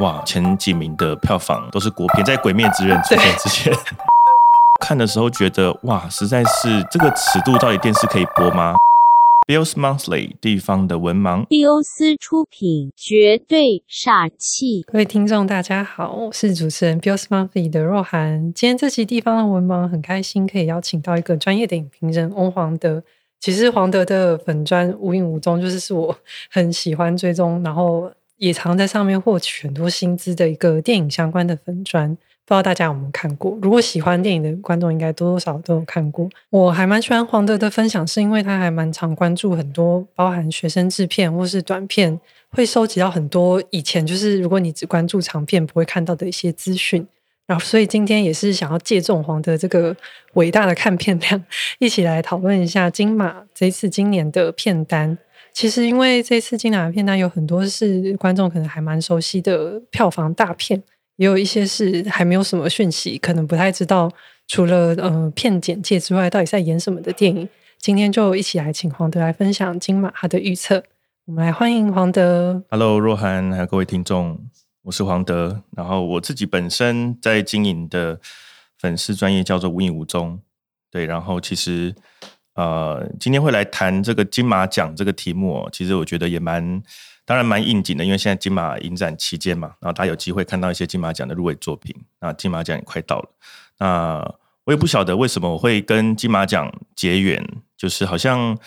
哇，前几名的票房都是国片，在《鬼灭之刃》出现之前，看的时候觉得哇，实在是这个尺度，到底电视可以播吗？Bill's Monthly 地方的文盲，蒂欧斯出品，绝对傻气。各位听众，大家好，我是主持人 Bill's Monthly 的若涵。今天这期地方的文盲很开心，可以邀请到一个专业的影评人翁黄德。其实黄德的粉砖无影无踪，就是是我很喜欢追踪，然后也常在上面获取很多薪资的一个电影相关的粉砖。不知道大家有没有看过？如果喜欢电影的观众，应该多多少少都有看过。我还蛮喜欢黄德的分享，是因为他还蛮常关注很多包含学生制片或是短片，会收集到很多以前就是如果你只关注长片不会看到的一些资讯。然后，所以今天也是想要借重黄德这个伟大的看片量，一起来讨论一下金马这次今年的片单。其实，因为这次金马片单有很多是观众可能还蛮熟悉的票房大片，也有一些是还没有什么讯息，可能不太知道除了呃片简介之外，到底在演什么的电影。今天就一起来请黄德来分享金马他的预测。我们来欢迎黄德。Hello，若涵，还有各位听众。我是黄德，然后我自己本身在经营的粉丝专业叫做无影无踪，对，然后其实呃今天会来谈这个金马奖这个题目，其实我觉得也蛮当然蛮应景的，因为现在金马影展期间嘛，然后大家有机会看到一些金马奖的入围作品，那金马奖也快到了，那我也不晓得为什么我会跟金马奖结缘，就是好像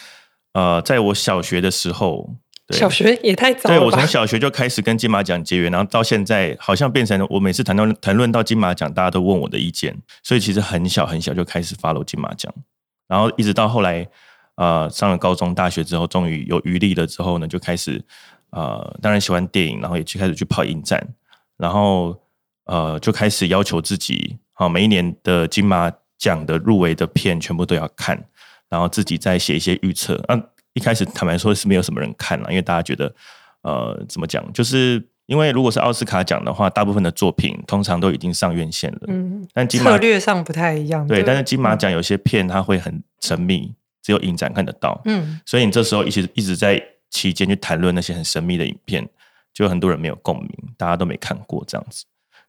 呃在我小学的时候。小学也太早了对我从小学就开始跟金马奖结缘，然后到现在好像变成我每次谈到谈论到金马奖，大家都问我的意见，所以其实很小很小就开始 follow 金马奖，然后一直到后来呃上了高中大学之后，终于有余力了之后呢，就开始呃当然喜欢电影，然后也去开始去跑影展，然后呃就开始要求自己，好每一年的金马奖的入围的片全部都要看，然后自己再写一些预测，嗯。一开始坦白说是没有什么人看了，因为大家觉得，呃，怎么讲？就是因为如果是奥斯卡奖的话，大部分的作品通常都已经上院线了。嗯，但金马策略上不太一样。对，但是金马奖有些片它会很神秘，只有影展看得到。嗯，所以你这时候一直一直在期间去谈论那些很神秘的影片，就很多人没有共鸣，大家都没看过这样子。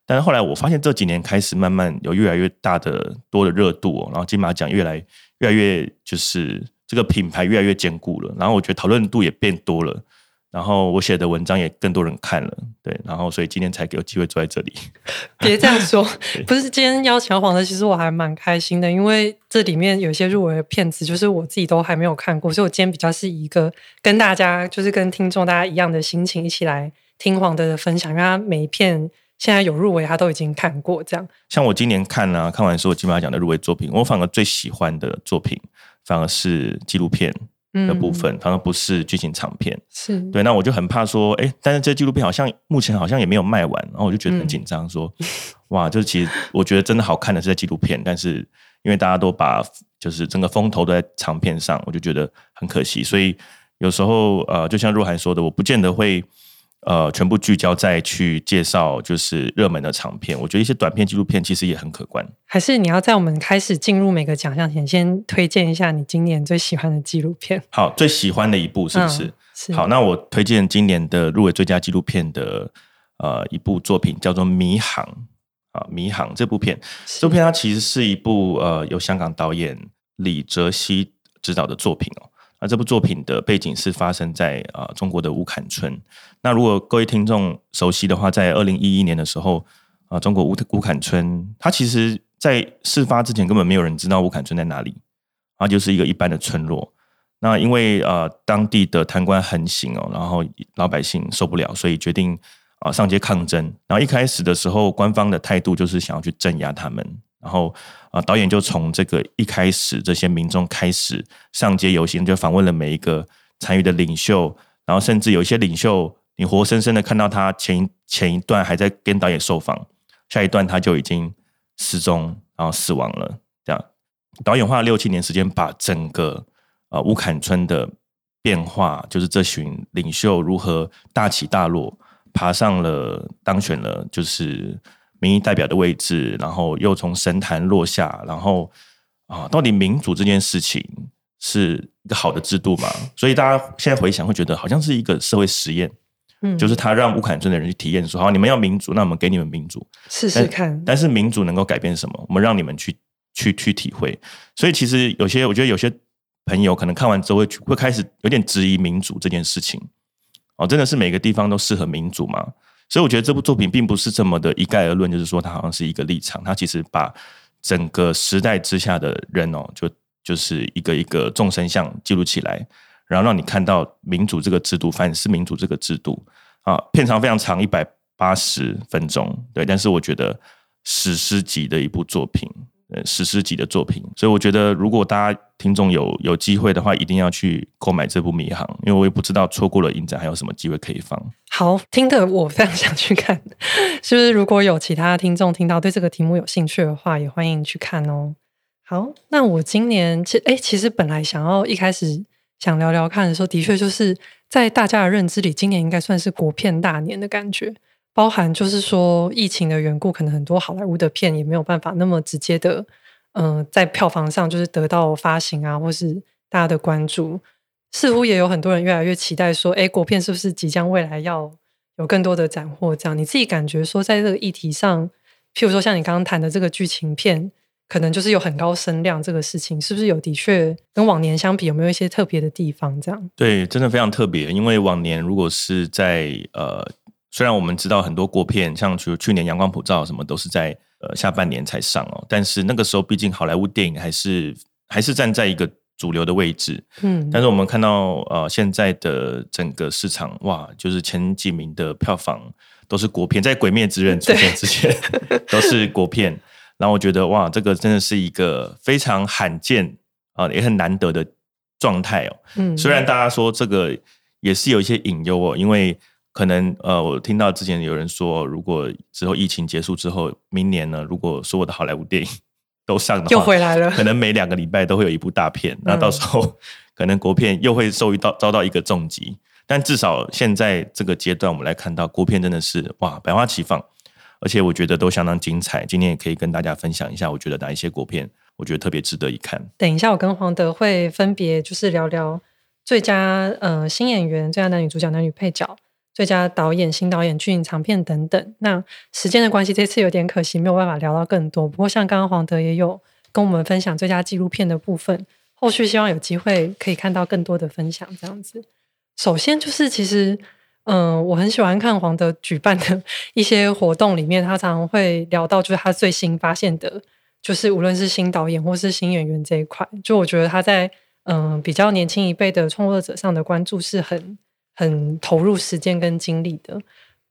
但是后来我发现这几年开始慢慢有越来越大的多的热度，哦然后金马奖越来越来越就是。这个品牌越来越坚固了，然后我觉得讨论度也变多了，然后我写的文章也更多人看了，对，然后所以今天才给我机会坐在这里。别 这样说，不是今天邀请黄的，其实我还蛮开心的，因为这里面有些入围的片子，就是我自己都还没有看过，所以我今天比较是一个跟大家，就是跟听众大家一样的心情，一起来听黄德的分享，因为他每一片现在有入围，他都已经看过。这样，像我今年看呢，看完所有金马奖的入围作品，我反而最喜欢的作品。反而是纪录片的部分，反而不是剧情长片。是对，那我就很怕说，哎，但是这纪录片好像目前好像也没有卖完，然后我就觉得很紧张，说，哇，就是其实我觉得真的好看的是在纪录片，但是因为大家都把就是整个风头都在长片上，我就觉得很可惜。所以有时候呃，就像若涵说的，我不见得会。呃，全部聚焦在去介绍就是热门的长片，我觉得一些短片纪录片其实也很可观。还是你要在我们开始进入每个奖项前，先推荐一下你今年最喜欢的纪录片。好，最喜欢的一部是不是？是。好，那我推荐今年的入围最佳纪录片的呃一部作品，叫做《迷航》啊，《迷航》这部片，这部片它其实是一部呃由香港导演李哲熙执导的作品哦。那这部作品的背景是发生在啊中国的乌坎村。那如果各位听众熟悉的话，在二零一一年的时候啊，中国乌乌坎村，它其实在事发之前根本没有人知道乌坎村在哪里，它就是一个一般的村落。那因为呃当地的贪官横行哦，然后老百姓受不了，所以决定啊上街抗争。然后一开始的时候，官方的态度就是想要去镇压他们。然后啊，导演就从这个一开始，这些民众开始上街游行，就访问了每一个参与的领袖，然后甚至有一些领袖，你活生生的看到他前前一段还在跟导演受访，下一段他就已经失踪，然后死亡了。这样，导演花了六七年时间，把整个呃乌坎村的变化，就是这群领袖如何大起大落，爬上了当选了，就是。民意代表的位置，然后又从神坛落下，然后啊，到底民主这件事情是一个好的制度吗？所以大家现在回想会觉得好像是一个社会实验，嗯，就是他让乌坎村的人去体验，说好，你们要民主，那我们给你们民主试试看。但是民主能够改变什么？我们让你们去去去体会。所以其实有些，我觉得有些朋友可能看完之后会会开始有点质疑民主这件事情。哦，真的是每个地方都适合民主吗？所以我觉得这部作品并不是这么的一概而论，就是说它好像是一个立场，它其实把整个时代之下的人哦，就就是一个一个众生相记录起来。然后让你看到民主这个制度，反思民主这个制度啊，片长非常长，一百八十分钟，对。但是我觉得史诗级的一部作品，呃，史诗级的作品。所以我觉得，如果大家听众有有机会的话，一定要去购买这部《迷航》，因为我也不知道错过了影展还有什么机会可以放。好，听的我非常想去看，是不是？如果有其他听众听到对这个题目有兴趣的话，也欢迎去看哦。好，那我今年其哎，其实本来想要一开始。想聊聊看的时候，的确就是在大家的认知里，今年应该算是国片大年的感觉。包含就是说疫情的缘故，可能很多好莱坞的片也没有办法那么直接的，嗯，在票房上就是得到发行啊，或是大家的关注。似乎也有很多人越来越期待说，哎，国片是不是即将未来要有更多的斩获？这样你自己感觉说，在这个议题上，譬如说像你刚刚谈的这个剧情片。可能就是有很高声量这个事情，是不是有的确跟往年相比，有没有一些特别的地方？这样对，真的非常特别。因为往年如果是在呃，虽然我们知道很多国片，像去去年《阳光普照》什么都是在呃下半年才上哦，但是那个时候毕竟好莱坞电影还是还是站在一个主流的位置。嗯，但是我们看到呃现在的整个市场，哇，就是前几名的票房都是国片，在《鬼灭之刃》出现之前 都是国片。然后我觉得哇，这个真的是一个非常罕见啊，也很难得的状态哦。嗯，虽然大家说这个也是有一些隐忧哦，因为可能呃，我听到之前有人说，如果之后疫情结束之后，明年呢，如果所有的好莱坞电影 都上的话，又回来了，可能每两个礼拜都会有一部大片，那到时候可能国片又会受到遭到一个重击。但至少现在这个阶段，我们来看到国片真的是哇，百花齐放。而且我觉得都相当精彩，今天也可以跟大家分享一下，我觉得哪一些国片，我觉得特别值得一看。等一下，我跟黄德会分别就是聊聊最佳呃新演员、最佳男女主角、男女配角、最佳导演、新导演、剧情长片等等。那时间的关系，这次有点可惜，没有办法聊到更多。不过像刚刚黄德也有跟我们分享最佳纪录片的部分，后续希望有机会可以看到更多的分享。这样子，首先就是其实。嗯，我很喜欢看黄德举办的 一些活动，里面他常常会聊到，就是他最新发现的，就是无论是新导演或是新演员这一块，就我觉得他在嗯比较年轻一辈的创作者上的关注是很很投入时间跟精力的。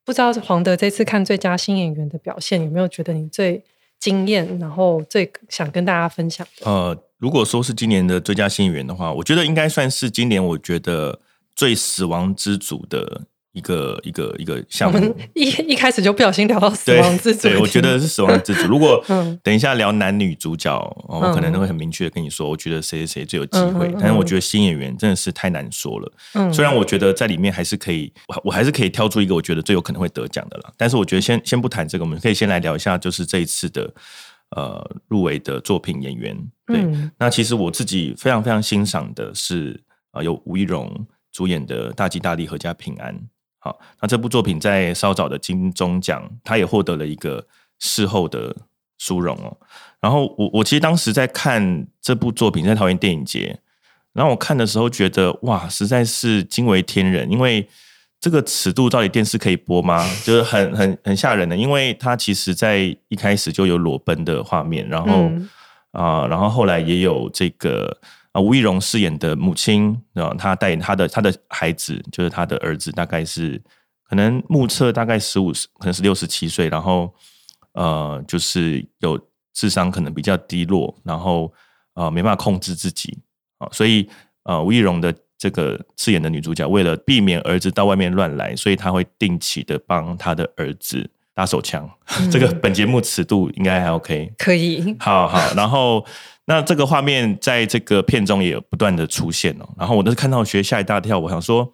不知道黄德这次看最佳新演员的表现，有没有觉得你最惊艳，然后最想跟大家分享？呃，如果说是今年的最佳新演员的话，我觉得应该算是今年我觉得最死亡之组的。一个一个一个项目，一一开始就不小心聊到死亡之组，对，我觉得是死亡之组。如果 等一下聊男女主角，我可能都会很明确的跟你说，我觉得谁谁谁最有机会。但是我觉得新演员真的是太难说了。嗯，虽然我觉得在里面还是可以，我还是可以挑出一个我觉得最有可能会得奖的了。但是我觉得先先不谈这个，我们可以先来聊一下，就是这一次的呃入围的作品演员。对，那其实我自己非常非常欣赏的是啊，有吴亦荣主演的《大吉大利，阖家平安》。好，那这部作品在稍早的金钟奖，他也获得了一个事后的殊荣哦。然后我我其实当时在看这部作品，在桃园电影节，然后我看的时候觉得哇，实在是惊为天人，因为这个尺度到底电视可以播吗？就是很很很吓人的，因为他其实在一开始就有裸奔的画面，然后啊，然后后来也有这个。啊，吴亦荣饰演的母亲啊，她带她的她的孩子，就是她的儿子，大概是可能目测大概十五，可能是六十七岁，然后呃，就是有智商可能比较低落，然后呃没办法控制自己啊，所以呃吴亦荣的这个饰演的女主角，为了避免儿子到外面乱来，所以她会定期的帮他的儿子打手枪。这个本节目尺度应该还 OK，可以，好好，然后。那这个画面在这个片中也有不断的出现哦，然后我都是看到学吓一大跳，我想说，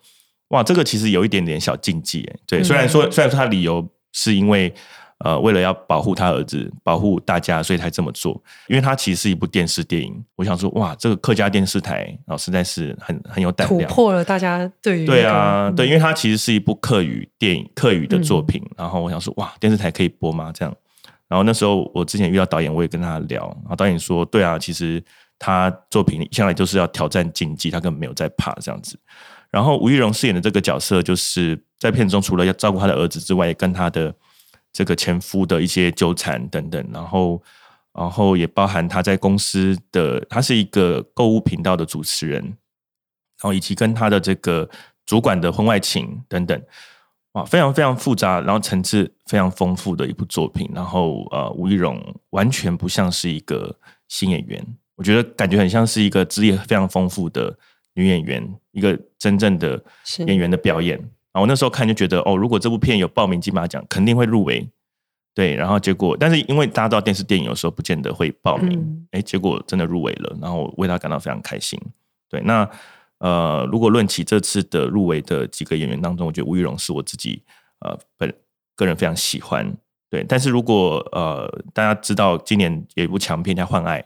哇，这个其实有一点点小禁忌哎，对，虽然说虽然说他理由是因为呃，为了要保护他儿子，保护大家，所以才这么做。因为他其实是一部电视电影，我想说，哇，这个客家电视台啊，实在是很很有胆量，突破了大家对于对啊，对，因为它其实是一部客语电影，客语的作品。然后我想说，哇，电视台可以播吗？这样。然后那时候我之前遇到导演，我也跟他聊，然后导演说，对啊，其实他作品向来就是要挑战禁忌，他根本没有在怕这样子。然后吴玉荣饰演的这个角色，就是在片中除了要照顾他的儿子之外，也跟他的。这个前夫的一些纠缠等等，然后，然后也包含他在公司的，他是一个购物频道的主持人，然后以及跟他的这个主管的婚外情等等，哇，非常非常复杂，然后层次非常丰富的一部作品。然后，呃，吴亦荣完全不像是一个新演员，我觉得感觉很像是一个资历非常丰富的女演员，一个真正的演员的表演。然后那时候看就觉得哦，如果这部片有报名金马奖，肯定会入围。对，然后结果，但是因为大家知道电视电影有时候不见得会报名，哎，结果真的入围了，然后为他感到非常开心。对，那呃，如果论起这次的入围的几个演员当中，我觉得吴玉荣是我自己呃本个人非常喜欢。对，但是如果呃大家知道今年有一部强片叫《换爱》，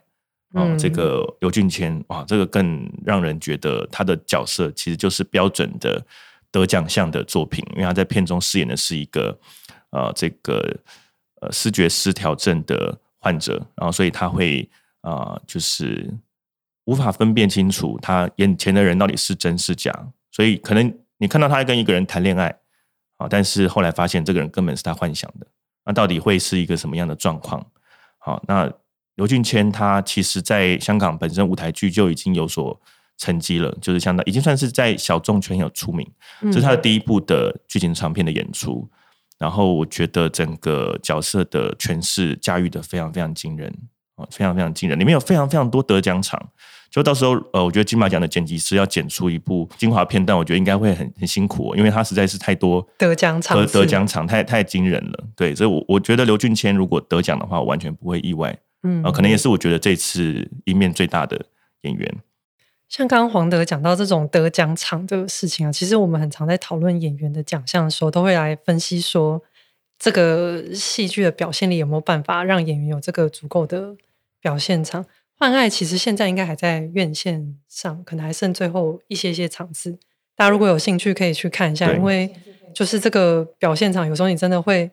嗯，这个刘俊谦哇，这个更让人觉得他的角色其实就是标准的。得奖项的作品，因为他在片中饰演的是一个呃，这个呃视觉失调症的患者，然后所以他会啊，就是无法分辨清楚他眼前的人到底是真是假，所以可能你看到他跟一个人谈恋爱啊，但是后来发现这个人根本是他幻想的，那到底会是一个什么样的状况？好，那刘俊谦他其实在香港本身舞台剧就已经有所。成绩了，就是相当已经算是在小众圈有出名，这是他的第一部的剧情长片的演出。然后我觉得整个角色的诠释驾驭的非常非常惊人啊，非常非常惊人。里面有非常非常多得奖场，就到时候呃，我觉得金马奖的剪辑师要剪出一部精华片段，我觉得应该会很很辛苦，因为他实在是太多得奖场，得得奖场太太惊人了。对，所以，我我觉得刘俊谦如果得奖的话，我完全不会意外。嗯，啊，可能也是我觉得这次一面最大的演员。像刚刚黄德讲到这种得奖场的事情啊，其实我们很常在讨论演员的奖项的时候，都会来分析说，这个戏剧的表现力有没有办法让演员有这个足够的表现场。换爱其实现在应该还在院线上，可能还剩最后一些些场次。大家如果有兴趣，可以去看一下，因为就是这个表现场，有时候你真的会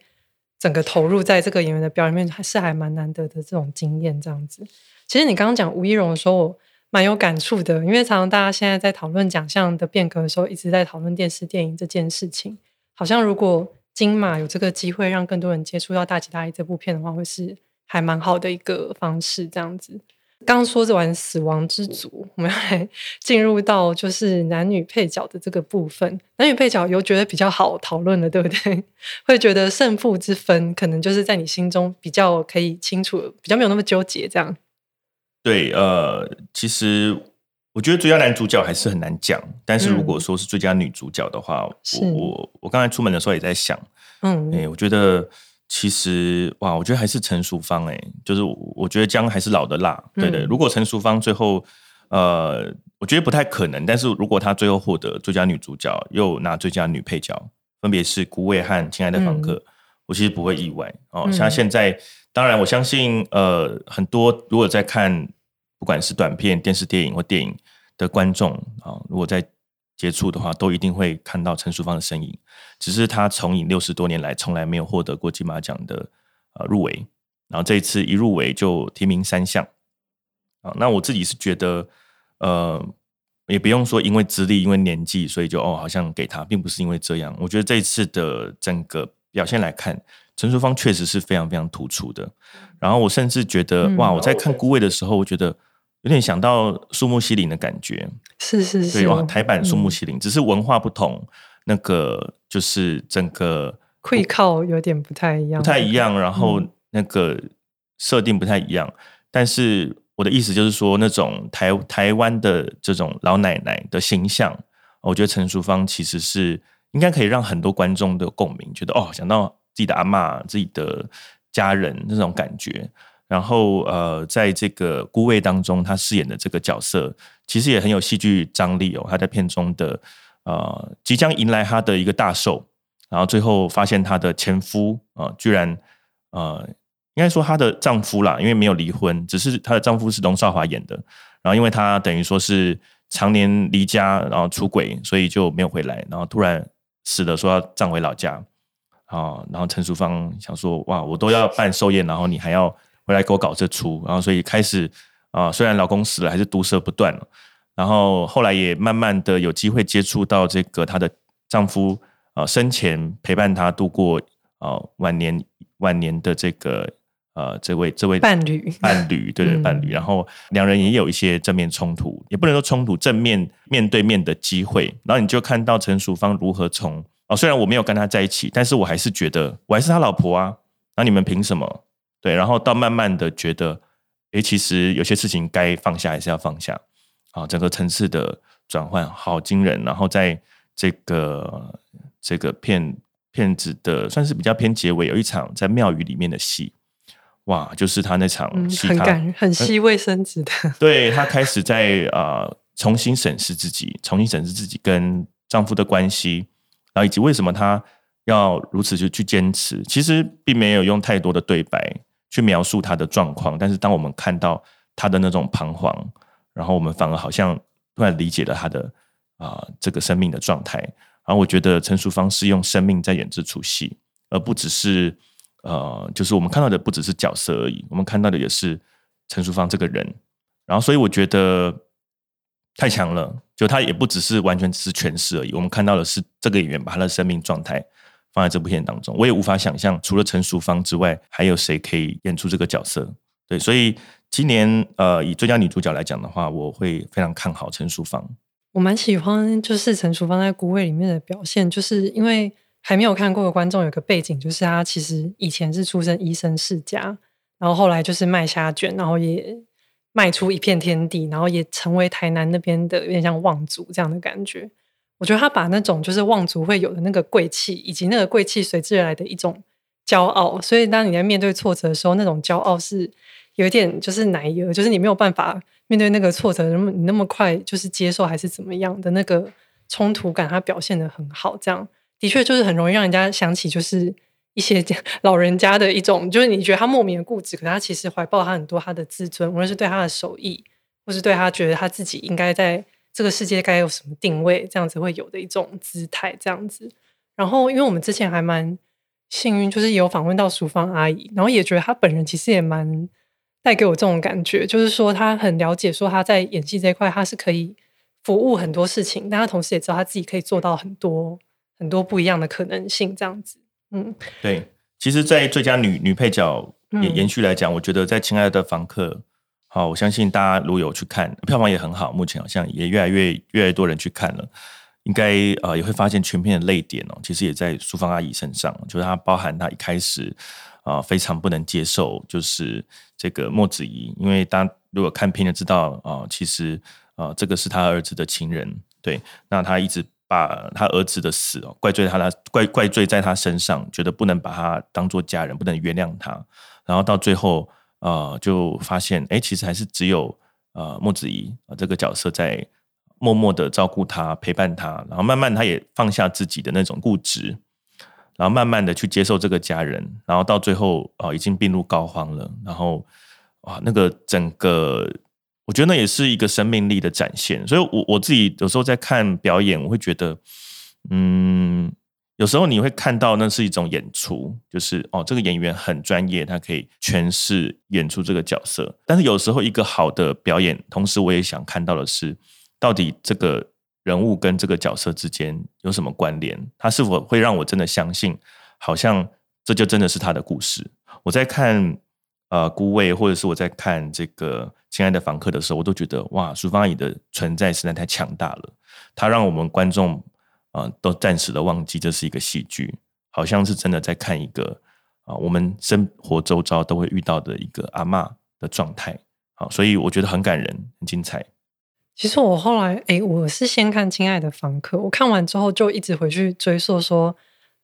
整个投入在这个演员的表演面，还是还蛮难得的这种经验。这样子，其实你刚刚讲吴一荣的时候。我蛮有感触的，因为常常大家现在在讨论奖项的变革的时候，一直在讨论电视电影这件事情。好像如果金马有这个机会，让更多人接触到《大吉大利》这部片的话，会是还蛮好的一个方式。这样子，刚说完死亡之组，我们要来 进入到就是男女配角的这个部分。男女配角有觉得比较好讨论的，对不对？会觉得胜负之分，可能就是在你心中比较可以清楚，比较没有那么纠结这样。对，呃，其实我觉得最佳男主角还是很难讲，但是如果说是最佳女主角的话，我我我刚才出门的时候也在想，嗯，哎，我觉得其实哇，我觉得还是陈淑芳，哎，就是我觉得姜还是老的辣，对的。如果陈淑芳最后，呃，我觉得不太可能，但是如果她最后获得最佳女主角，又拿最佳女配角，分别是古伟和亲爱的房客，我其实不会意外哦。像现在，当然我相信，呃，很多如果在看。不管是短片、电视、电影或电影的观众啊，如果在接触的话，都一定会看到陈淑芳的身影。只是他从影六十多年来，从来没有获得过金马奖的呃入围，然后这一次一入围就提名三项啊。那我自己是觉得，呃，也不用说因为资历、因为年纪，所以就哦好像给他，并不是因为这样。我觉得这一次的整个表现来看，陈淑芳确实是非常非常突出的。然后我甚至觉得，哇，我在看《孤味》的时候，我觉得。有点想到树木西林的感觉，是是是，对哇，台版树木西林，只是文化不同，那个就是整个会靠有点不太一样，不太一样，然后那个设定不太一样。但是我的意思就是说，那种台台湾的这种老奶奶的形象，我觉得陈淑芳其实是应该可以让很多观众的共鸣，觉得哦，想到自己的阿妈、自己的家人那种感觉。然后，呃，在这个孤位当中，他饰演的这个角色其实也很有戏剧张力哦。他在片中的呃，即将迎来他的一个大寿，然后最后发现他的前夫啊，居然呃，应该说她的丈夫啦，因为没有离婚，只是她的丈夫是龙少华演的。然后，因为她等于说是常年离家，然后出轨，所以就没有回来。然后突然死了，说要葬回老家啊。然后陈淑芳想说：哇，我都要办寿宴，然后你还要回来给我搞这出。然后，所以开始啊，虽然老公死了，还是毒舌不断了。然后后来也慢慢的有机会接触到这个她的丈夫啊，生前陪伴她度过啊晚年晚年的这个呃这位这位伴侣伴侣对对伴侣，然后两人也有一些正面冲突，也不能说冲突，正面面对面的机会。然后你就看到陈淑芳如何从哦，虽然我没有跟他在一起，但是我还是觉得我还是他老婆啊。那你们凭什么？对，然后到慢慢的觉得，诶，其实有些事情该放下还是要放下。啊，整个层次的转换好惊人，然后在这个这个片片子的算是比较偏结尾，有一场在庙宇里面的戏，哇，就是他那场戏，很感人，很吸卫生纸的。对他开始在啊重新审视自己，重新审视自己跟丈夫的关系，然后以及为什么他要如此就去坚持。其实并没有用太多的对白去描述他的状况，但是当我们看到他的那种彷徨。然后我们反而好像突然理解了他的啊这个生命的状态。然后我觉得陈淑芳是用生命在演这出戏，而不只是呃，就是我们看到的不只是角色而已，我们看到的也是陈淑芳这个人。然后所以我觉得太强了，就他也不只是完全只是诠释而已。我们看到的是这个演员把他的生命状态放在这部片当中，我也无法想象除了陈淑芳之外，还有谁可以演出这个角色。对，所以。今年呃，以最佳女主角来讲的话，我会非常看好陈淑芳。我蛮喜欢就是陈淑芳在《孤味》里面的表现，就是因为还没有看过的观众有个背景，就是她其实以前是出身医生世家，然后后来就是卖虾卷，然后也卖出一片天地，然后也成为台南那边的有点像望族这样的感觉。我觉得他把那种就是望族会有的那个贵气，以及那个贵气随之而来的一种骄傲，所以当你在面对挫折的时候，那种骄傲是。有一点就是奶油，就是你没有办法面对那个挫折，那么你那么快就是接受还是怎么样的那个冲突感，他表现的很好。这样的确就是很容易让人家想起，就是一些 老人家的一种，就是你觉得他莫名的固执，可是他其实怀抱他很多他的自尊，无论是对他的手艺，或是对他觉得他自己应该在这个世界该有什么定位，这样子会有的一种姿态。这样子，然后因为我们之前还蛮幸运，就是有访问到淑芳阿姨，然后也觉得她本人其实也蛮。带给我这种感觉，就是说她很了解，说她在演戏这一块，她是可以服务很多事情，但她同时也知道她自己可以做到很多很多不一样的可能性，这样子。嗯，对。其实，在最佳女女配角延延续来讲，我觉得在《亲爱的房客》，好，我相信大家如果有去看，票房也很好，目前好像也越来越越来越多人去看了，应该呃也会发现全片的泪点哦，其实也在淑芳阿姨身上，就是她包含她一开始。啊，非常不能接受，就是这个莫子怡，因为大家如果看片就知道啊，其实啊，这个是他儿子的情人，对，那他一直把他儿子的死哦怪罪他的怪怪罪在他身上，觉得不能把他当做家人，不能原谅他，然后到最后啊，就发现哎，其实还是只有呃莫子仪啊这个角色在默默的照顾他，陪伴他，然后慢慢他也放下自己的那种固执。然后慢慢的去接受这个家人，然后到最后啊，已经病入膏肓了。然后啊，那个整个，我觉得那也是一个生命力的展现。所以，我我自己有时候在看表演，我会觉得，嗯，有时候你会看到那是一种演出，就是哦，这个演员很专业，他可以诠释演出这个角色。但是有时候一个好的表演，同时我也想看到的是，到底这个。人物跟这个角色之间有什么关联？他是否会让我真的相信，好像这就真的是他的故事？我在看呃《孤味》，或者是我在看这个《亲爱的房客》的时候，我都觉得哇，淑芳阿姨的存在实在太强大了。她让我们观众啊都暂时的忘记这是一个戏剧，好像是真的在看一个啊我们生活周遭都会遇到的一个阿妈的状态。好，所以我觉得很感人，很精彩。其实我后来，哎，我是先看《亲爱的房客》，我看完之后就一直回去追溯，说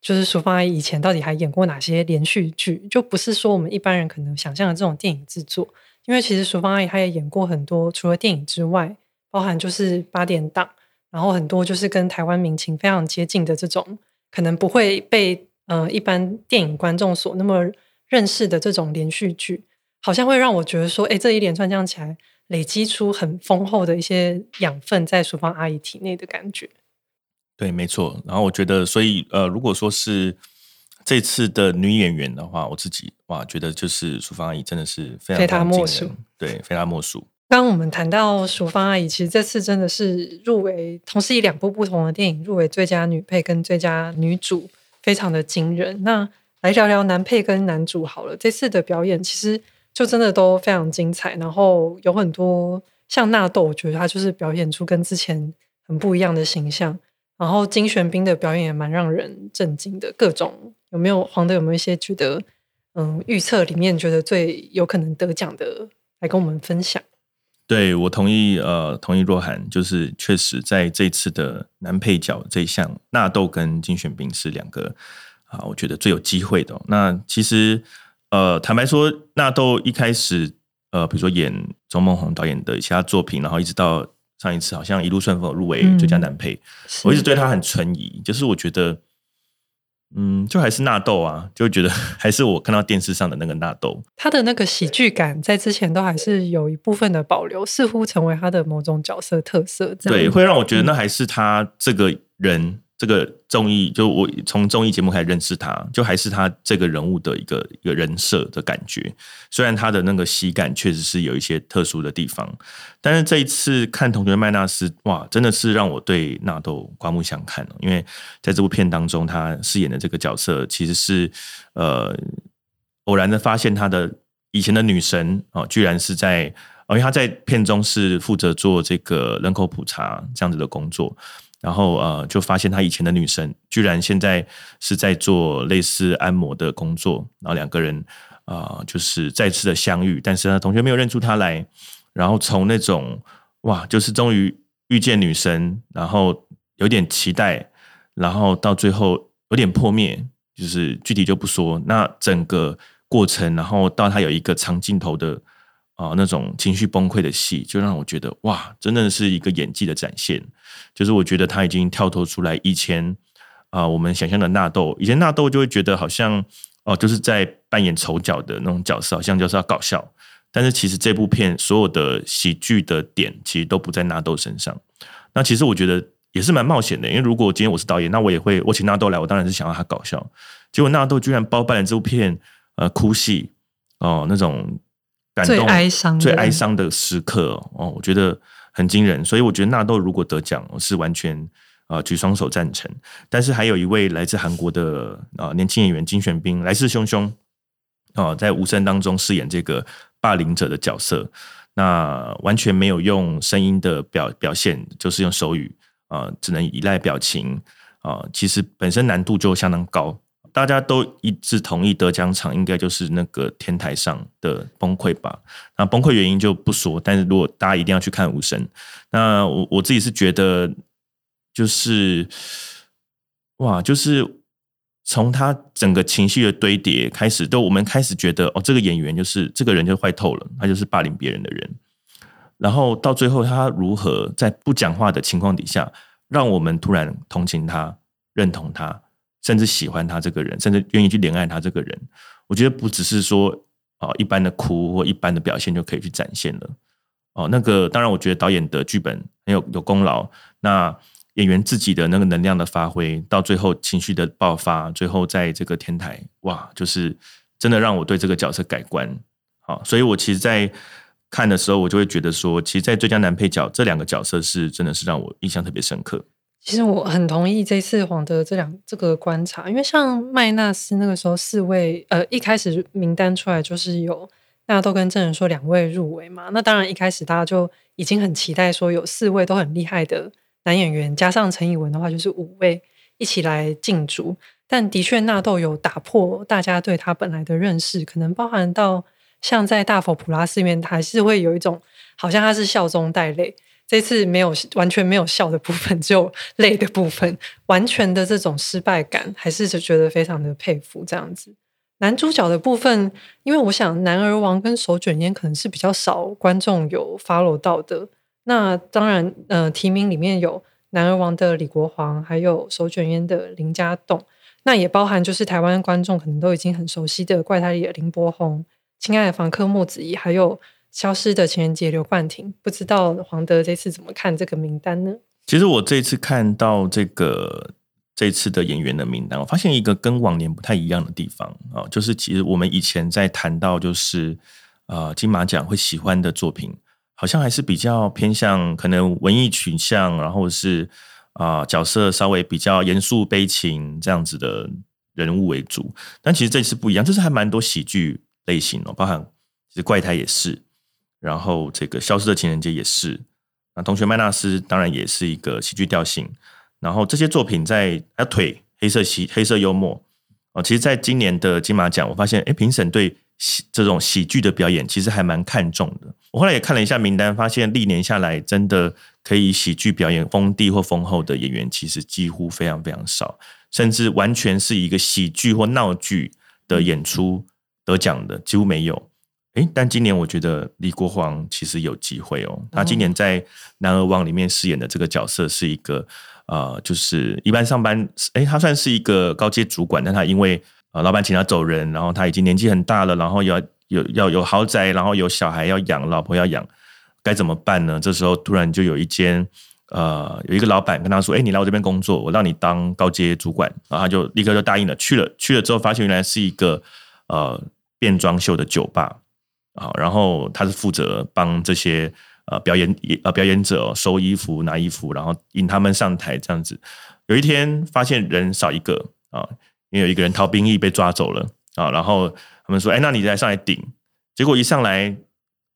就是淑芳阿姨以前到底还演过哪些连续剧，就不是说我们一般人可能想象的这种电影制作。因为其实淑芳阿姨她也演过很多，除了电影之外，包含就是八点档，然后很多就是跟台湾民情非常接近的这种，可能不会被呃一般电影观众所那么认识的这种连续剧，好像会让我觉得说，哎，这一连串这样起来，累积出很丰厚的一些养分在淑芳阿姨体内的感觉。对，没错。然后我觉得，所以呃，如果说是这次的女演员的话，我自己哇，觉得就是淑芳阿姨真的是非常非她莫属，对，非她莫属。刚我们谈到淑芳阿姨，其实这次真的是入围，同时以两部不同的电影入围最佳女配跟最佳女主，非常的惊人。那来聊聊男配跟男主好了。这次的表演其实就真的都非常精彩，然后有很多像纳豆，我觉得他就是表演出跟之前很不一样的形象。然后金玄彬的表演也蛮让人震惊的，各种有没有黄德有没有一些觉得嗯预测里面觉得最有可能得奖的来跟我们分享。对，我同意。呃，同意若涵，就是确实在这次的男配角这一项，纳豆跟金选彬是两个啊，我觉得最有机会的。那其实，呃，坦白说，纳豆一开始，呃，比如说演周梦红导演的其他作品，然后一直到上一次，好像一路顺风入围最佳男配，我一直对他很存疑，就是我觉得。嗯，就还是纳豆啊，就觉得 还是我看到电视上的那个纳豆。他的那个喜剧感在之前都还是有一部分的保留，似乎成为他的某种角色特色。对，会让我觉得那还是他这个人。这个综艺就我从综艺节目开始认识他，就还是他这个人物的一个一个人设的感觉。虽然他的那个喜感确实是有一些特殊的地方，但是这一次看《同学麦纳斯》，哇，真的是让我对纳豆刮目相看了。因为在这部片当中，他饰演的这个角色其实是呃偶然的发现他的以前的女神哦，居然是在因为他在片中是负责做这个人口普查这样子的工作。然后呃，就发现他以前的女神居然现在是在做类似按摩的工作，然后两个人啊，就是再次的相遇，但是呢，同学没有认出他来，然后从那种哇，就是终于遇见女神，然后有点期待，然后到最后有点破灭，就是具体就不说。那整个过程，然后到他有一个长镜头的啊那种情绪崩溃的戏，就让我觉得哇，真的是一个演技的展现。就是我觉得他已经跳脱出来以前啊，我们想象的纳豆。以前纳豆就会觉得好像哦，就是在扮演丑角的那种角色，好像就是要搞笑。但是其实这部片所有的喜剧的点，其实都不在纳豆身上。那其实我觉得也是蛮冒险的，因为如果今天我是导演，那我也会我请纳豆来，我当然是想要他搞笑。结果纳豆居然包办了这部片呃哭戏哦，那种感动、最哀伤、最哀伤的时刻哦，我觉得。很惊人，所以我觉得纳豆如果得奖，我是完全啊举双手赞成。但是还有一位来自韩国的啊年轻演员金选彬来势汹汹啊，在无声当中饰演这个霸凌者的角色，那完全没有用声音的表表现，就是用手语啊，只能依赖表情啊，其实本身难度就相当高。大家都一致同意得奖场应该就是那个天台上的崩溃吧？那崩溃原因就不说，但是如果大家一定要去看无声，那我我自己是觉得，就是哇，就是从他整个情绪的堆叠开始，都我们开始觉得哦，这个演员就是这个人就坏透了，他就是霸凌别人的人，然后到最后他如何在不讲话的情况底下，让我们突然同情他、认同他。甚至喜欢他这个人，甚至愿意去怜爱他这个人，我觉得不只是说啊一般的哭或一般的表现就可以去展现了。哦，那个当然，我觉得导演的剧本很有有功劳。那演员自己的那个能量的发挥，到最后情绪的爆发，最后在这个天台，哇，就是真的让我对这个角色改观。好，所以我其实，在看的时候，我就会觉得说，其实，在最佳男配角这两个角色是真的是让我印象特别深刻。其实我很同意这次黄德这两这个观察，因为像麦纳斯那个时候四位，呃，一开始名单出来就是有大家都跟证人说两位入围嘛，那当然一开始大家就已经很期待说有四位都很厉害的男演员，加上陈以文的话就是五位一起来竞逐，但的确纳豆有打破大家对他本来的认识，可能包含到像在大佛普拉斯里面，还是会有一种好像他是笑中带泪。这次没有完全没有笑的部分，只有泪的部分，完全的这种失败感，还是就觉得非常的佩服这样子。男主角的部分，因为我想《男儿王》跟《手卷烟》可能是比较少观众有 follow 到的。那当然，呃，提名里面有《男儿王》的李国煌，还有《手卷烟》的林家栋。那也包含就是台湾观众可能都已经很熟悉的怪胎里的林柏宏、亲爱的房客莫子仪，还有消失的情人节刘冠廷。不知道黄德这次怎么看这个名单呢？其实我这次看到这个这次的演员的名单，我发现一个跟往年不太一样的地方啊，就是其实我们以前在谈到就是呃金马奖会喜欢的作品，好像还是比较偏向可能文艺取向，然后是。啊，角色稍微比较严肃悲情这样子的人物为主，但其实这次不一样，这次还蛮多喜剧类型哦，包含其实怪胎也是，然后这个消失的情人节也是，那同学麦纳斯当然也是一个喜剧调性，然后这些作品在啊腿黑色喜黑色幽默哦，其实在今年的金马奖，我发现哎评审对。喜这种喜剧的表演其实还蛮看重的。我后来也看了一下名单，发现历年下来，真的可以喜剧表演封地或封后的演员，其实几乎非常非常少，甚至完全是一个喜剧或闹剧的演出得奖的几乎没有。诶，但今年我觉得李国煌其实有机会哦。他今年在《男儿王》里面饰演的这个角色是一个呃，就是一般上班，诶，他算是一个高阶主管，但他因为啊，老板请他走人，然后他已经年纪很大了，然后要有要有豪宅，然后有小孩要养，老婆要养，该怎么办呢？这时候突然就有一间呃，有一个老板跟他说：“哎，你来我这边工作，我让你当高阶主管。”然后他就立刻就答应了，去了。去了之后，发现原来是一个呃变装秀的酒吧啊，然后他是负责帮这些呃表演呃表演者收衣服、拿衣服，然后引他们上台这样子。有一天发现人少一个啊。因为有一个人逃兵役被抓走了啊，然后他们说：“哎，那你再上来顶。”结果一上来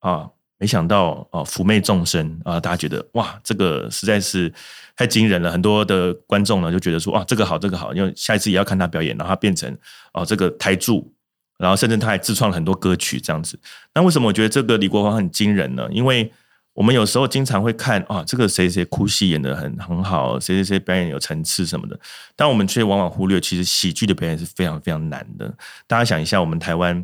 啊，没想到啊，妩媚众生啊，大家觉得哇，这个实在是太惊人了。很多的观众呢就觉得说：“哇，这个好，这个好，因为下一次也要看他表演。”然后他变成哦，这个台柱，然后甚至他还自创了很多歌曲这样子。那为什么我觉得这个李国煌很惊人呢？因为我们有时候经常会看啊，这个谁谁哭戏演的很很好，谁谁谁表演有层次什么的，但我们却往往忽略，其实喜剧的表演是非常非常难的。大家想一下，我们台湾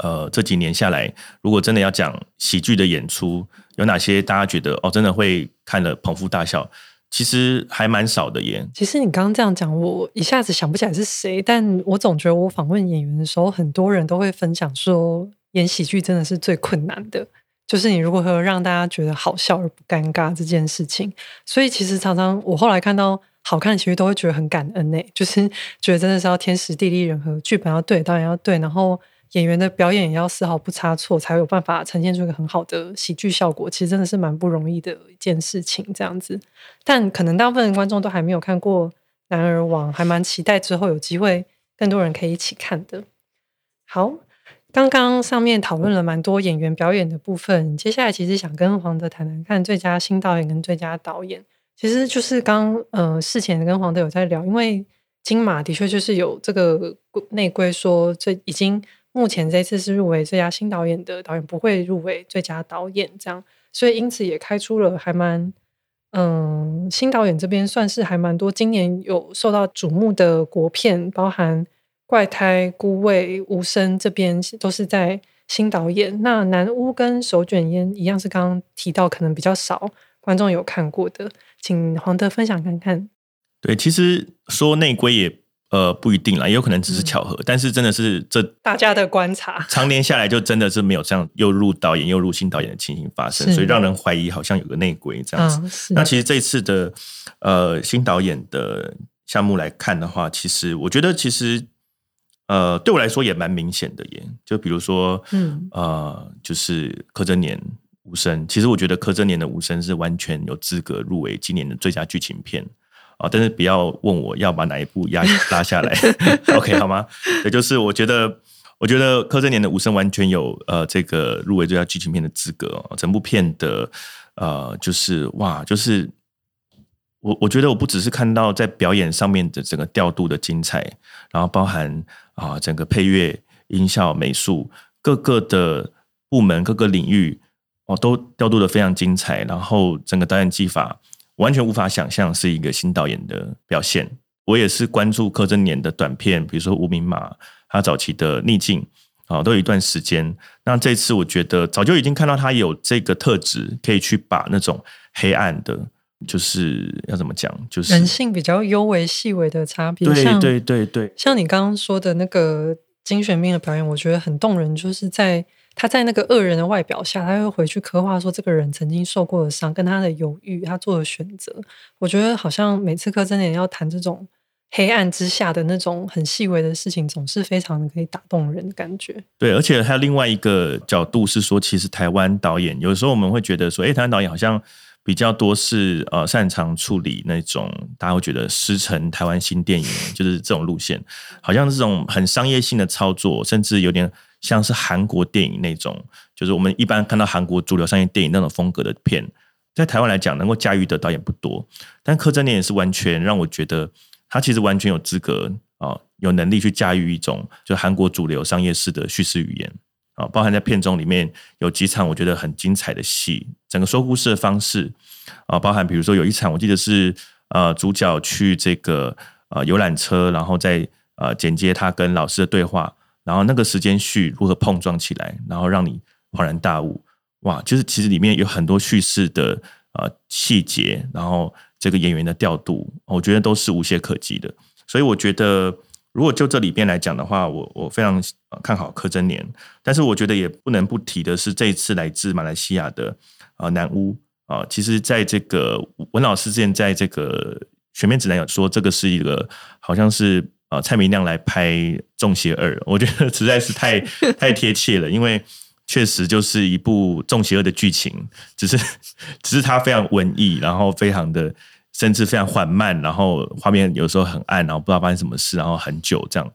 呃这几年下来，如果真的要讲喜剧的演出，有哪些大家觉得哦，真的会看了捧腹大笑？其实还蛮少的耶。其实你刚刚这样讲，我一下子想不起来是谁，但我总觉得我访问演员的时候，很多人都会分享说，演喜剧真的是最困难的。就是你如何让大家觉得好笑而不尴尬这件事情，所以其实常常我后来看到好看的喜剧都会觉得很感恩呢，就是觉得真的是要天时地利人和，剧本要对，导演要对，然后演员的表演也要丝毫不差错，才有办法呈现出一个很好的喜剧效果。其实真的是蛮不容易的一件事情，这样子。但可能大部分观众都还没有看过《男儿王》，还蛮期待之后有机会更多人可以一起看的。好。刚刚上面讨论了蛮多演员表演的部分，接下来其实想跟黄德谈谈看最佳新导演跟最佳导演。其实就是刚呃事前跟黄德有在聊，因为金马的确就是有这个内规说，这已经目前这次是入围最佳新导演的导演不会入围最佳导演，这样，所以因此也开出了还蛮嗯新导演这边算是还蛮多今年有受到瞩目的国片，包含。怪胎、孤味、无声这边都是在新导演。那南屋跟手卷烟一样，是刚刚提到可能比较少观众有看过的，请黄德分享看看。对，其实说内规也呃不一定啦，也有可能只是巧合。但是真的是这大家的观察，常年下来就真的是没有这样又入导演又入新导演的情形发生，所以让人怀疑好像有个内鬼这样子。那其实这次的呃新导演的项目来看的话，其实我觉得其实。呃，对我来说也蛮明显的耶。就比如说，嗯，呃，就是柯震年无声。其实我觉得柯震年的无声是完全有资格入围今年的最佳剧情片啊。但是不要问我要把哪一部压 拉下来，OK 好吗？也就是我觉得，我觉得柯震年的无声完全有呃这个入围最佳剧情片的资格。整部片的呃，就是哇，就是我我觉得我不只是看到在表演上面的整个调度的精彩，然后包含。啊，整个配乐、音效、美术各个的部门、各个领域哦，都调度的非常精彩。然后整个导演技法完全无法想象是一个新导演的表现。我也是关注柯震年的短片，比如说《无名马》，他早期的《逆境》啊，都有一段时间。那这次我觉得早就已经看到他有这个特质，可以去把那种黑暗的就是要怎么讲，就是人性比较幽微细微的差别。对对对对，像你刚刚说的那个金玄彬的表演，我觉得很动人，就是在他在那个恶人的外表下，他会回去刻画说这个人曾经受过的伤，跟他的犹豫，他做的选择。我觉得好像每次柯震年要谈这种。黑暗之下的那种很细微的事情，总是非常的可以打动人的感觉。对，而且还有另外一个角度是说，其实台湾导演有时候我们会觉得说，哎，台湾导演好像比较多是呃擅长处理那种大家会觉得师承台湾新电影，就是这种路线，好像这种很商业性的操作，甚至有点像是韩国电影那种，就是我们一般看到韩国主流商业电影那种风格的片，在台湾来讲能够驾驭的导演不多，但柯震年也是完全让我觉得。他其实完全有资格啊，有能力去驾驭一种就韩国主流商业式的叙事语言啊，包含在片中里面有几场我觉得很精彩的戏，整个说故事的方式啊，包含比如说有一场我记得是呃主角去这个呃游览车，然后在呃剪接他跟老师的对话，然后那个时间序如何碰撞起来，然后让你恍然大悟，哇，就是其实里面有很多叙事的呃细节，然后。这个演员的调度，我觉得都是无懈可击的。所以我觉得，如果就这里边来讲的话，我我非常看好柯震年。但是我觉得也不能不提的是，这一次来自马来西亚的啊南屋啊，其实在这个文老师之前在这个全面指南有说，这个是一个好像是啊蔡明亮来拍《中邪二》，我觉得实在是太 太贴切了，因为。确实就是一部重邪恶的剧情，只是只是它非常文艺，然后非常的甚至非常缓慢，然后画面有时候很暗，然后不知道发生什么事，然后很久这样。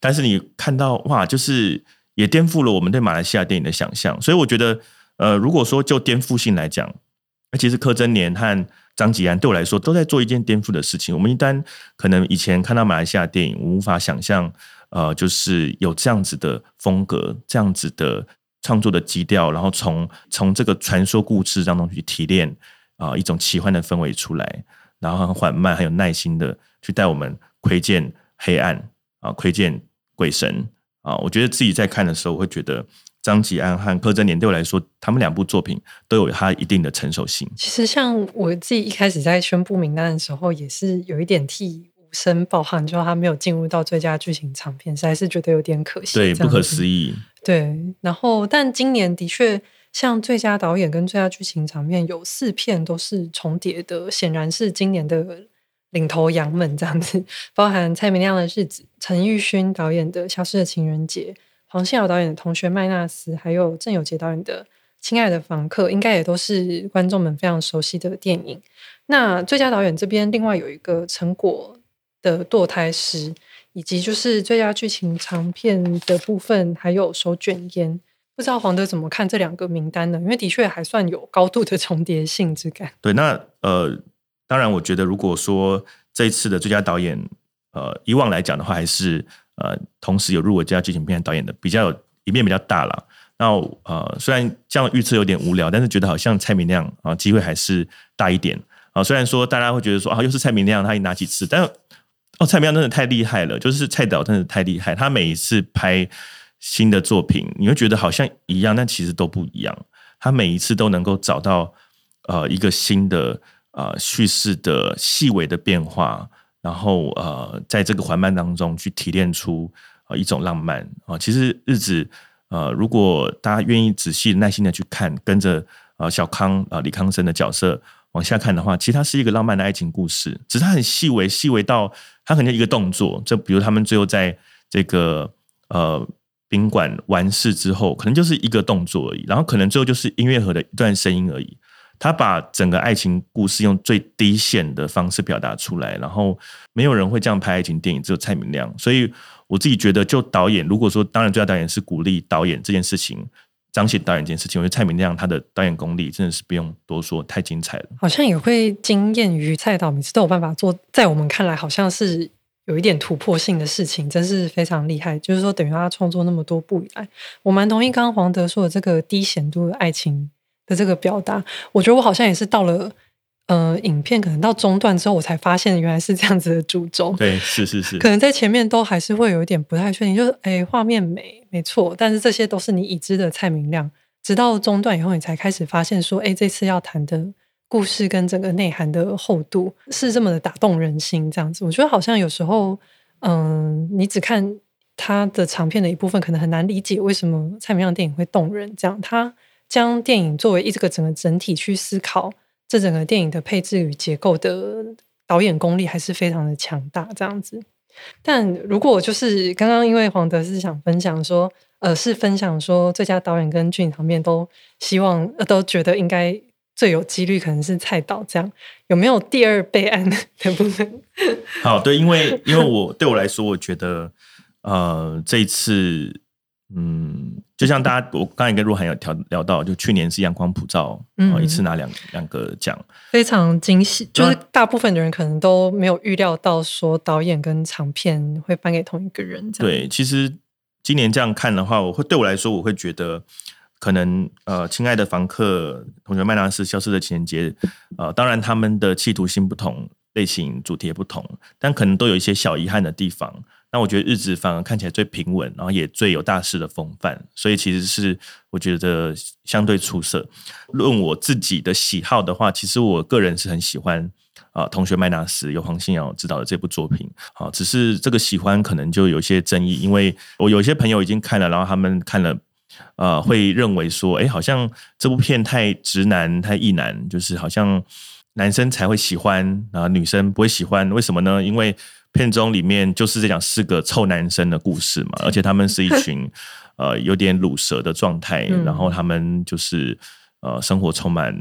但是你看到哇，就是也颠覆了我们对马来西亚电影的想象。所以我觉得，呃，如果说就颠覆性来讲，其实柯震年和张吉安对我来说都在做一件颠覆的事情。我们一旦可能以前看到马来西亚电影，我无法想象，呃，就是有这样子的风格，这样子的。创作的基调，然后从从这个传说故事当中去提炼啊一种奇幻的氛围出来，然后很缓慢、很有耐心的去带我们窥见黑暗啊，窥见鬼神啊。我觉得自己在看的时候，会觉得张吉安和柯震年对我来说，他们两部作品都有他一定的成熟性。其实，像我自己一开始在宣布名单的时候，也是有一点替无声抱憾，就他没有进入到最佳剧情长片，实在是觉得有点可惜，对，不可思议。对，然后但今年的确，像最佳导演跟最佳剧情长片有四片都是重叠的，显然是今年的领头羊们这样子，包含蔡明亮的日子、陈玉勋导演的消失的情人节、黄信尧导演的同学麦纳斯，还有郑有杰导演的亲爱的房客，应该也都是观众们非常熟悉的电影。那最佳导演这边另外有一个成果的堕胎师。以及就是最佳剧情长片的部分，还有手卷烟，不知道黄德怎么看这两个名单呢？因为的确还算有高度的重叠性质感。对，那呃，当然，我觉得如果说这一次的最佳导演，呃，以往来讲的话，还是呃，同时有入围最佳剧情片导演的比较有一面比较大了。那呃，虽然这样预测有点无聊，但是觉得好像蔡明亮啊，机会还是大一点啊。虽然说大家会觉得说啊，又是蔡明亮，他拿几次，但。哦，蔡明亮真的太厉害了，就是蔡导真的太厉害。他每一次拍新的作品，你会觉得好像一样，但其实都不一样。他每一次都能够找到呃一个新的呃叙事的细微的变化，然后呃在这个缓慢当中去提炼出呃一种浪漫啊。其实日子呃，如果大家愿意仔细耐心的去看，跟着呃小康啊李康生的角色往下看的话，其实它是一个浪漫的爱情故事，只是它很细微，细微到。它可能一个动作，就比如他们最后在这个呃宾馆完事之后，可能就是一个动作而已，然后可能最后就是音乐盒的一段声音而已。他把整个爱情故事用最低线的方式表达出来，然后没有人会这样拍爱情电影，只有蔡明亮。所以我自己觉得，就导演，如果说当然最佳导演是鼓励导演这件事情。彰显导演这件事情，我觉得蔡明亮他的导演功力真的是不用多说，太精彩了。好像也会惊艳于蔡导，每次都有办法做，在我们看来好像是有一点突破性的事情，真是非常厉害。就是说，等于他创作那么多部以来，我蛮同意刚刚黄德说的这个低显度的爱情的这个表达。我觉得我好像也是到了。呃，影片可能到中段之后，我才发现原来是这样子的主轴。对，是是是。可能在前面都还是会有一点不太确定，就是哎，画面美，没错。但是这些都是你已知的蔡明亮，直到中段以后，你才开始发现说，哎，这次要谈的故事跟整个内涵的厚度是这么的打动人心，这样子，我觉得好像有时候，嗯，你只看他的长片的一部分，可能很难理解为什么蔡明亮电影会动人。这样，他将电影作为一这个整个整体去思考，这整个电影的配置与结构的导演功力还是非常的强大。这样子，但如果就是刚刚因为黄德是想分享说。呃，是分享说最佳导演跟剧情场面都希望呃都觉得应该最有几率可能是蔡导这样，有没有第二备案的部分？好，对，因为因为我对我来说，我觉得呃这一次，嗯，就像大家我刚才跟若涵有聊聊到，就去年是阳光普照，嗯，一次拿两两个奖，非常惊喜，就是大部分的人可能都没有预料到说导演跟长片会颁给同一个人，对，其实。今年这样看的话，我会对我来说，我会觉得可能呃，亲爱的房客同学麦纳斯消失的情人节，呃，当然他们的企图心不同，类型主题也不同，但可能都有一些小遗憾的地方。那我觉得日子反而看起来最平稳，然后也最有大师的风范，所以其实是我觉得相对出色。论我自己的喜好的话，其实我个人是很喜欢。啊，同学麦纳斯由黄信尧执导的这部作品，好，只是这个喜欢可能就有些争议，因为我有些朋友已经看了，然后他们看了，呃，会认为说，哎，好像这部片太直男、太异男，就是好像男生才会喜欢，啊，女生不会喜欢，为什么呢？因为片中里面就是在讲四个臭男生的故事嘛，而且他们是一群 呃有点卤蛇的状态，然后他们就是呃生活充满。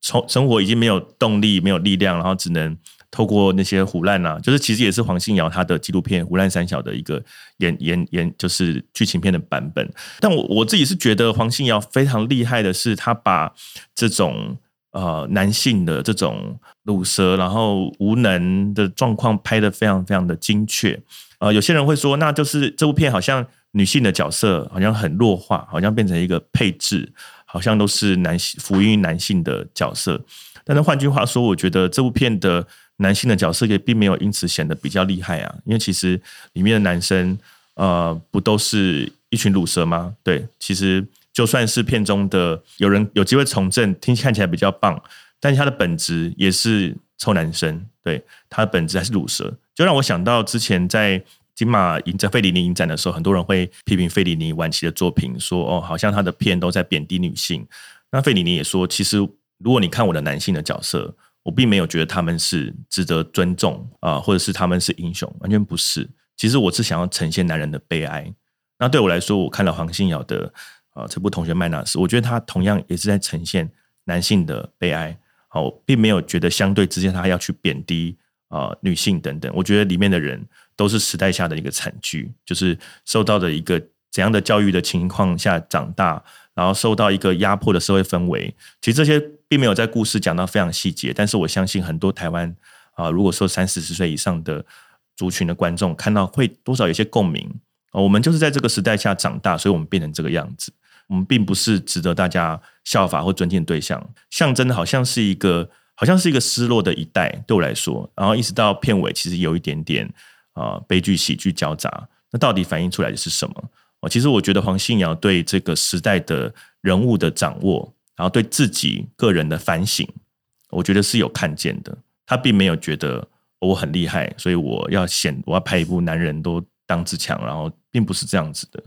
从生活已经没有动力、没有力量，然后只能透过那些胡乱啊，就是其实也是黄信尧他的纪录片《胡乱三小》的一个演演演，就是剧情片的版本。但我我自己是觉得黄信尧非常厉害的是，他把这种呃男性的这种乳蛇，然后无能的状况拍得非常非常的精确。呃，有些人会说，那就是这部片好像女性的角色好像很弱化，好像变成一个配置。好像都是男性福音男性的角色，但是换句话说，我觉得这部片的男性的角色也并没有因此显得比较厉害啊。因为其实里面的男生，呃，不都是一群乳蛇吗？对，其实就算是片中的有人有机会从政，听看起来比较棒，但是他的本质也是臭男生，对，他的本质还是乳蛇，就让我想到之前在。金马影展、费里尼影展的时候，很多人会批评费里尼晚期的作品，说：“哦，好像他的片都在贬低女性。”那费里尼也说：“其实，如果你看我的男性的角色，我并没有觉得他们是值得尊重啊，或者是他们是英雄，完全不是。其实我是想要呈现男人的悲哀。那对我来说，我看了黄信尧的啊这部《同学麦纳斯》，我觉得他同样也是在呈现男性的悲哀。好，并没有觉得相对之间他要去贬低啊女性等等。我觉得里面的人。都是时代下的一个惨剧，就是受到的一个怎样的教育的情况下长大，然后受到一个压迫的社会氛围。其实这些并没有在故事讲到非常细节，但是我相信很多台湾啊，如果说三四十岁以上的族群的观众看到，会多少有些共鸣啊。我们就是在这个时代下长大，所以我们变成这个样子。我们并不是值得大家效法或尊敬的对象，象征的好像是一个，好像是一个失落的一代。对我来说，然后一直到片尾，其实有一点点。啊，悲剧、喜剧交杂，那到底反映出来的是什么？哦，其实我觉得黄信尧对这个时代的人物的掌握，然后对自己个人的反省，我觉得是有看见的。他并没有觉得我很厉害，所以我要显我要拍一部男人都当自强，然后并不是这样子的。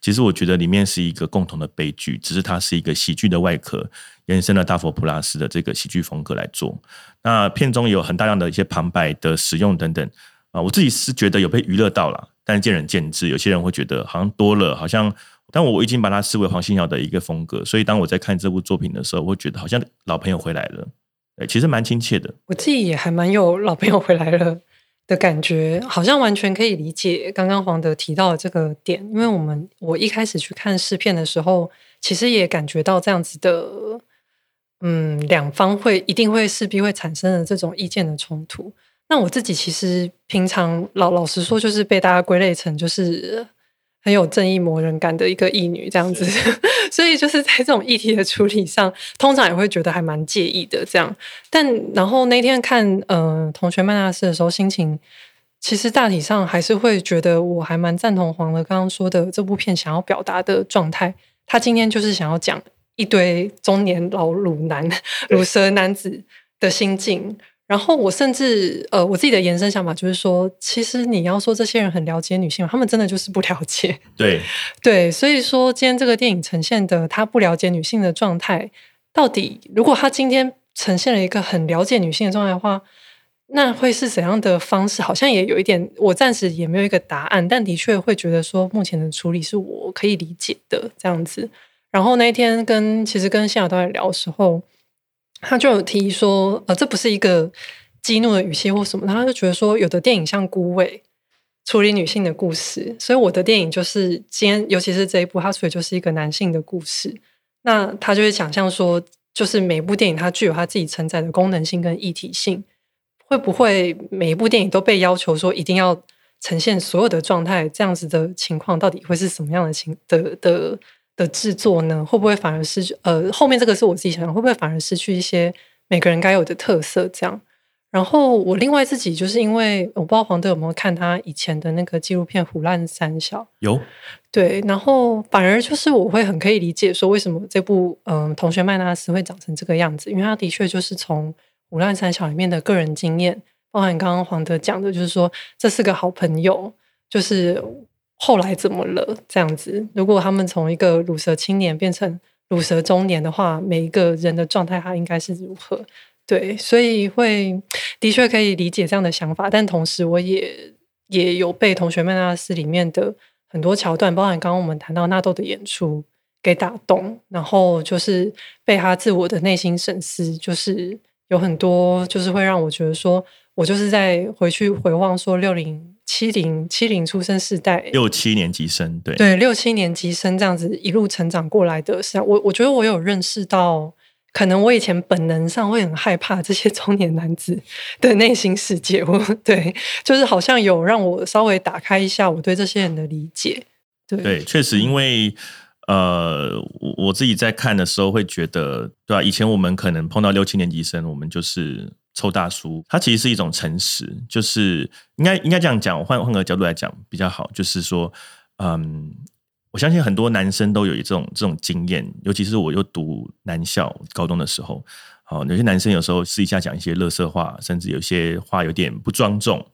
其实我觉得里面是一个共同的悲剧，只是它是一个喜剧的外壳，延伸了大佛普拉斯的这个喜剧风格来做。那片中有很大量的一些旁白的使用等等。啊，我自己是觉得有被娱乐到了，但是见仁见智。有些人会觉得好像多了，好像，但我已经把它视为黄信尧的一个风格，所以当我在看这部作品的时候，我会觉得好像老朋友回来了，其实蛮亲切的。我自己也还蛮有老朋友回来了的感觉，好像完全可以理解刚刚黄德提到的这个点，因为我们我一开始去看试片的时候，其实也感觉到这样子的，嗯，两方会一定会势必会产生的这种意见的冲突。那我自己其实平常老老实说，就是被大家归类成就是很有正义魔人感的一个义女这样子，所以就是在这种议题的处理上，通常也会觉得还蛮介意的这样。但然后那天看呃同学曼纳斯的时候，心情其实大体上还是会觉得我还蛮赞同黄的刚刚说的这部片想要表达的状态。他今天就是想要讲一堆中年老鲁男、乳蛇男子的心境。然后我甚至呃，我自己的延伸想法就是说，其实你要说这些人很了解女性，他们真的就是不了解。对 对，所以说今天这个电影呈现的他不了解女性的状态，到底如果他今天呈现了一个很了解女性的状态的话，那会是怎样的方式？好像也有一点，我暂时也没有一个答案，但的确会觉得说，目前的处理是我可以理解的这样子。然后那一天跟其实跟谢小导演聊的时候。他就有提说，呃，这不是一个激怒的语气或什么，他就觉得说，有的电影像孤味处理女性的故事，所以我的电影就是今天，尤其是这一部，它处理就是一个男性的故事。那他就会想象说，就是每部电影它具有它自己承载的功能性跟一体性，会不会每一部电影都被要求说一定要呈现所有的状态？这样子的情况到底会是什么样的情的的？的制作呢，会不会反而失去？呃，后面这个是我自己想想，会不会反而失去一些每个人该有的特色？这样。然后我另外自己就是因为我不知道黄德有没有看他以前的那个纪录片《虎烂三小》。有。对，然后反而就是我会很可以理解说为什么这部嗯同学麦纳斯会长成这个样子，因为他的确就是从《虎烂三小》里面的个人经验，包含刚刚黄德讲的，就是说这是个好朋友，就是。后来怎么了？这样子，如果他们从一个乳蛇青年变成乳蛇中年的话，每一个人的状态他应该是如何？对，所以会的确可以理解这样的想法，但同时我也也有被同学们那斯里面的很多桥段，包含刚刚我们谈到纳豆的演出给打动，然后就是被他自我的内心审视，就是有很多就是会让我觉得说。我就是在回去回望说六零七零七零出生世代。六七年级生对。对六七年级生这样子一路成长过来的是我我觉得我有认识到，可能我以前本能上会很害怕这些中年男子的内心世界，我对就是好像有让我稍微打开一下我对这些人的理解。对。对，确实因为呃我我自己在看的时候会觉得对吧？以前我们可能碰到六七年级生，我们就是。臭大叔，他其实是一种诚实，就是应该应该这样讲。换换个角度来讲比较好，就是说，嗯，我相信很多男生都有这种这种经验，尤其是我又读男校高中的时候，好，有些男生有时候私底下讲一些乐色话，甚至有些话有点不庄重，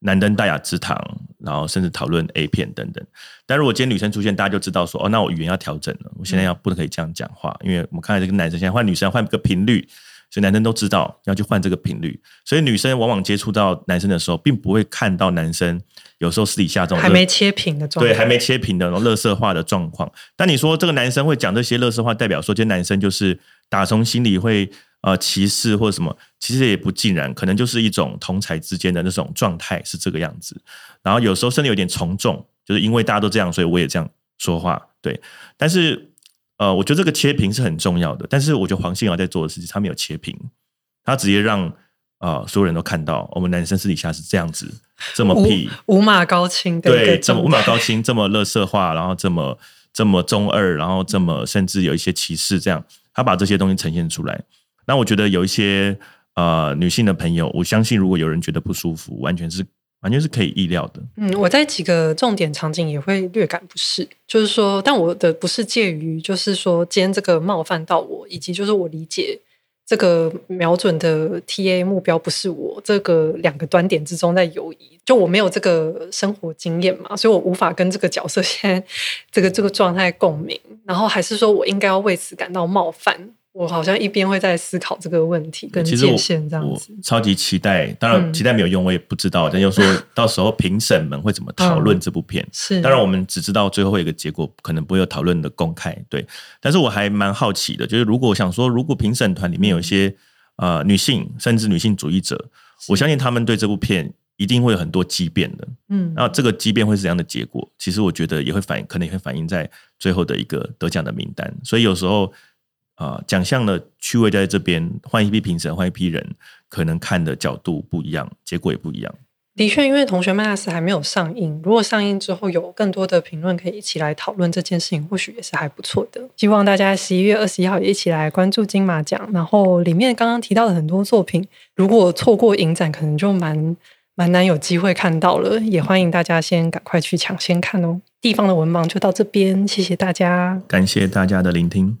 难登大雅之堂，然后甚至讨论 A 片等等。但如果今天女生出现，大家就知道说，哦，那我语言要调整了，我现在要不能可以这样讲话，因为我们看到这个男生现在换女生换个频率。所以男生都知道要去换这个频率，所以女生往往接触到男生的时候，并不会看到男生有时候私底下这种还没切屏的状对，还没切屏的那种乐色化的状况。但你说这个男生会讲这些乐色话，代表说这男生就是打从心里会呃歧视或者什么？其实也不尽然，可能就是一种同才之间的那种状态是这个样子。然后有时候甚至有点从众，就是因为大家都这样，所以我也这样说话。对，但是。呃，我觉得这个切屏是很重要的，但是我觉得黄信尧在做的事情，他没有切屏，他直接让呃所有人都看到，我们男生私底下是这样子，这么屁，五马高清，对，这么五马高清，这么乐色化，然后这么这么中二，然后这么甚至有一些歧视，这样他把这些东西呈现出来。那我觉得有一些呃女性的朋友，我相信如果有人觉得不舒服，完全是。完全是可以意料的。嗯，我在几个重点场景也会略感不适，就是说，但我的不是介于，就是说，今天这个冒犯到我，以及就是我理解这个瞄准的 T A 目标不是我，这个两个端点之中在游移，就我没有这个生活经验嘛，所以我无法跟这个角色现在这个这个状态共鸣，然后还是说我应该要为此感到冒犯。我好像一边会在思考这个问题跟界限这样子，超级期待。当然，期待没有用，我也不知道。但又说 到时候评审们会怎么讨论这部片？是，当然我们只知道最后一个结果，可能不会有讨论的公开。对，但是我还蛮好奇的，就是如果想说，如果评审团里面有一些呃女性，甚至女性主义者，我相信他们对这部片一定会有很多畸变的。嗯，那这个畸变会是怎样的结果？其实我觉得也会反，可能也会反映在最后的一个得奖的名单。所以有时候。啊，奖项的趣味在这边，换一批评审，换一批人，可能看的角度不一样，结果也不一样。的确，因为《同学麦纳斯》还没有上映，如果上映之后有更多的评论可以一起来讨论这件事情，或许也是还不错的。希望大家十一月二十一号也一起来关注金马奖，然后里面刚刚提到的很多作品，如果错过影展，可能就蛮蛮难有机会看到了。也欢迎大家先赶快去抢先看哦。地方的文盲就到这边，谢谢大家，感谢大家的聆听。